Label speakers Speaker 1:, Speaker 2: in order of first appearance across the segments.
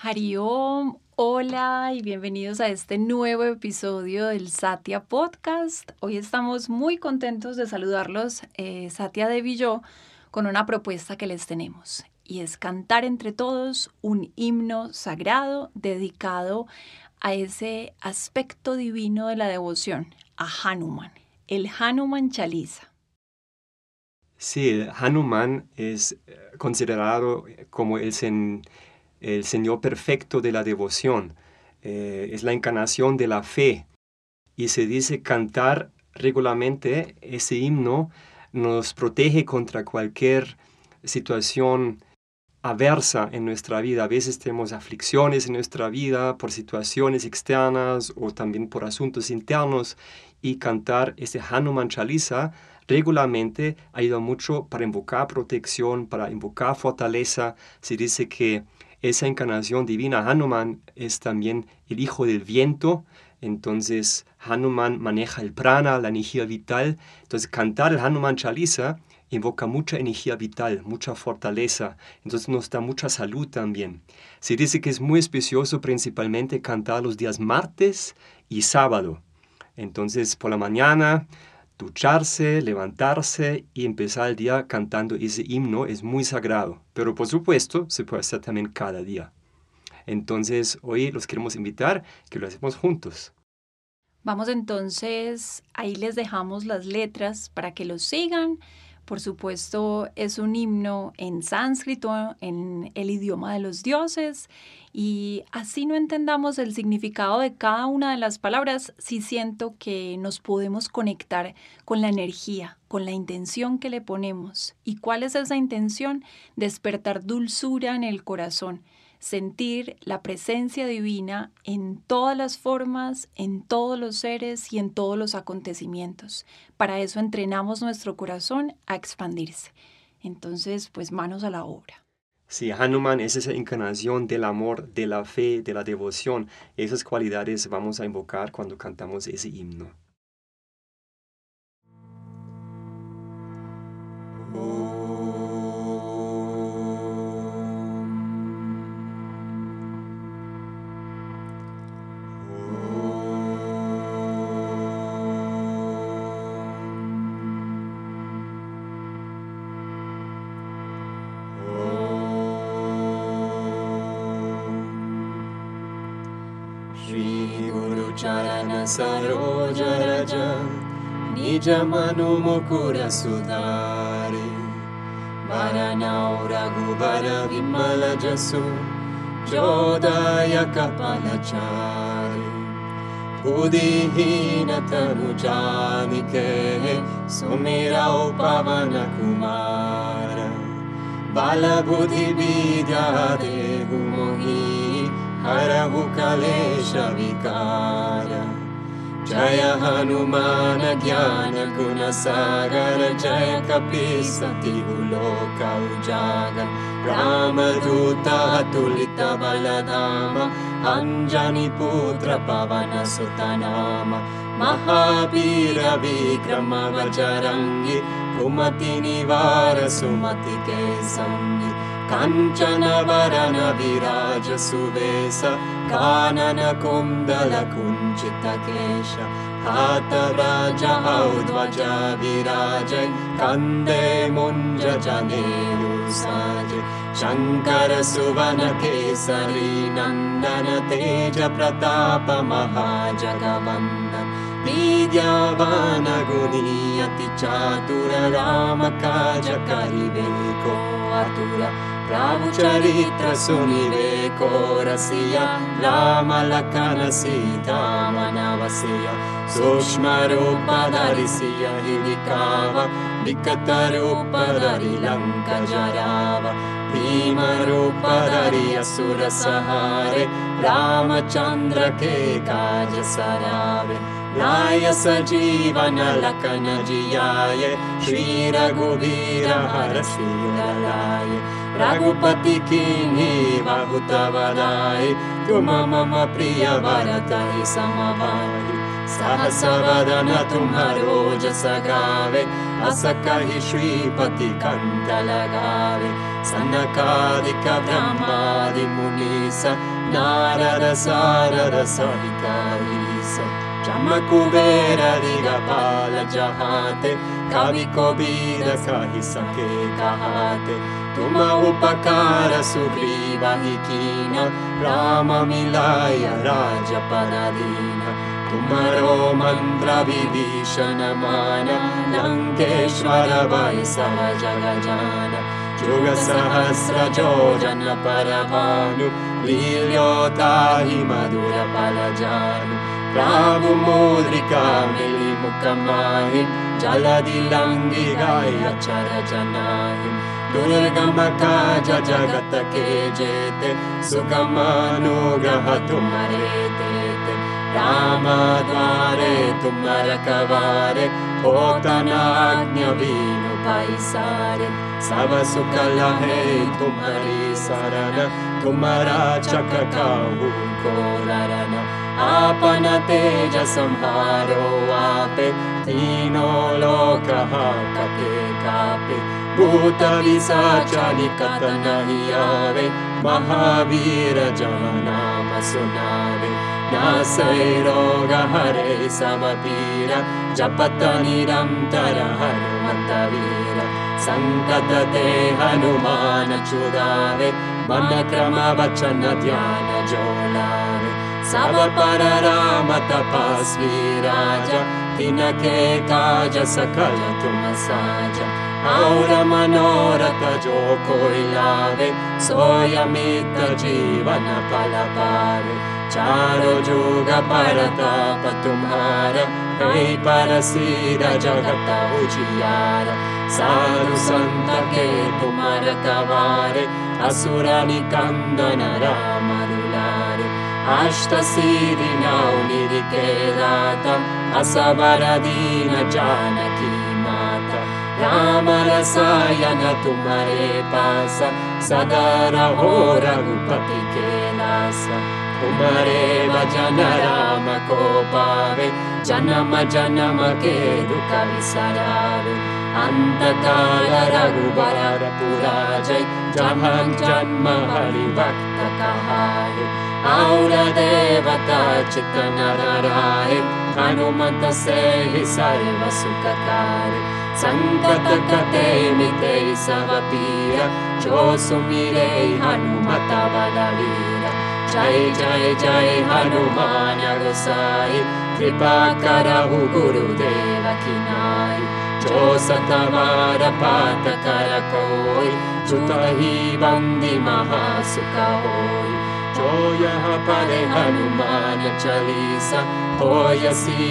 Speaker 1: Hariom, hola y bienvenidos a este nuevo episodio del Satya Podcast. Hoy estamos muy contentos de saludarlos, eh, Satya Devi y con una propuesta que les tenemos y es cantar entre todos un himno sagrado dedicado a ese aspecto divino de la devoción, a Hanuman, el Hanuman Chalisa.
Speaker 2: Sí, el Hanuman es eh, considerado como el, sen el Señor perfecto de la devoción, eh, es la encarnación de la fe. Y se dice cantar regularmente ese himno nos protege contra cualquier situación aversa en nuestra vida. A veces tenemos aflicciones en nuestra vida por situaciones externas o también por asuntos internos y cantar ese Hanuman Chalisa regularmente ayuda mucho para invocar protección, para invocar fortaleza. Se dice que esa encarnación divina, Hanuman, es también el hijo del viento. Entonces, Hanuman maneja el prana, la energía vital. Entonces, cantar el Hanuman Chalisa invoca mucha energía vital, mucha fortaleza. Entonces, nos da mucha salud también. Se dice que es muy especioso principalmente cantar los días martes y sábado. Entonces, por la mañana ducharse, levantarse y empezar el día cantando ese himno es muy sagrado. Pero por supuesto se puede hacer también cada día. Entonces hoy los queremos invitar que lo hacemos juntos.
Speaker 1: Vamos entonces, ahí les dejamos las letras para que lo sigan. Por supuesto, es un himno en sánscrito, en el idioma de los dioses, y así no entendamos el significado de cada una de las palabras, sí siento que nos podemos conectar con la energía, con la intención que le ponemos. ¿Y cuál es esa intención? Despertar dulzura en el corazón, sentir la presencia divina en todas las formas, en todos los seres y en todos los acontecimientos. Para eso entrenamos nuestro corazón a expandirse. Entonces, pues manos a la obra.
Speaker 2: Sí, Hanuman es esa encarnación del amor, de la fe, de la devoción. Esas cualidades vamos a invocar cuando cantamos ese himno.
Speaker 3: सरोजरज निजमनुमुकुरसुधारे। वरनौ Raghubar विमलजसु चोदयकपलचारे। बुधिहीनतनुजानिके सुमिरौ Pawankumar बलबुधिविद्या देहुमोहि हरहु कलेशविकार जय हनुमान ज्ञान गुण सागर जय कपि सति लोक रामदूत तुलित बलधाम अञ्जनि पुत्र पवन सुत नाम। महावीर विक्रम वजरङ्गि कुमति निवार सुमति के सङ्गि कञ्चन वरन विराज सुवेश कानन कुञ्चितकेश हातव्रज औध्वज विराज कन्दे मुञ्ज जनेयुसाज शङ्कर सुवन केसरी नन्दन तेज प्रताप महाजगवन्दन विद्यावान गुणीयति चातुर राम काज करिबे को आतुर प्रभु चरित्र सुनिवे कोरसिया राम लखन सीता मनवसिया सूक्ष्म रूप धरिसिया हिविकाव विकत रूप धरि लङ्क जराव भीम रूप धरि असुर सहारे रामचन्द्र के काज सरावे लाय सजीवन लखन जियाय रघुपति की बहुत बदाय तुम मम प्रिय भरत समभाई सहस वदन तुम्हारो जस गावे अस कहि श्रीपति कंत लगावे। सनकादिक ब्रह्मादि मुनीस नारद सारद सहित कुबेर दिगपाल जहाते कवि कबीर कहि सके कहाते तुम उपकार सुग्रीव हि कीन राम मिलाय राज पराधीन तुमरो मन्त्र विभीषण मान लङ्केश्वर वै सह जग जान जुग सहस्र जो जन मधुर mukamahim Jaladi langi gaya chara janahim Durgama kaja jagata ke jete Sukamanograha tumare tete. Rama dvare tumara kavare Hotanagnya vinu paisare Sava sukala hai tumari sarana Tumara chakakahu korarana आपन तेज संहारो आपे तीनो लोकः कपे कापे भूत विसाचानि कत नहीं आवे महावीर जन नाम सुनावे नासै रोग हरे समपीर जपत निरन्तर हनुमत वीर सङ्कत ते हनुमान चुदावे मन क्रम वचन ध्यान जोलावे पर राम तपस्वी राजा तिनके काज सकल तुम साजा और मनोरथ जो कोई लावे सोयमित जीवन फल पावे चारो जुग परताप तुम्हारा हे पर सिर जगत उजियार साधु संत के तुमर कवारे असुर निकंदन राम अष्टसिरि निरिकेदाता असवरदीन जानकी माता राम रसायन तुम्हारे पास सदा रघुपति के लास तुम्हारे भजन राम को पावे जन्म जन्म के दुख विसरावे अंत काल रघुबर पुरा जय जहाँ जन्म हरि भक्त कहाए और देवता चित नर राय हनुमत से ही सर्व सुख कार्य संकट कते सब पीर बलवीर जय जय जय हनुमान गोसाई कृपा करहु गुरुदेव की नाई जो सतवार पात कर बंदी महासुख होई यह परे हनुमान चालीसा यसी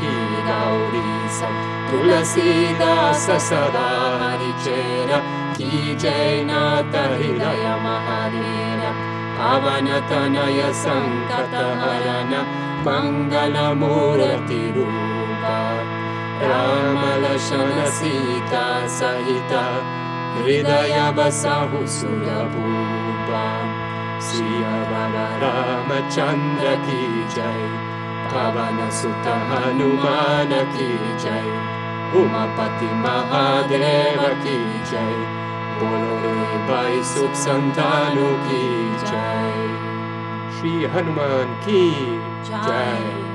Speaker 3: की गौरीसा तुलसीदास सदा हरिचेरा की जय नाथ हृदय महावीर पवन तनय संकट हरन मंगल मूर्ति रूपा राम लक्ष्मण सीता सहित हृदय बसहु सुरभूपा सिया रामचंद्र की जय। पवन सुत हनुमान की जय। उमापति महादेव की जय। बोलो रे भाई सुख संतानों की जय। श्री हनुमान की जय।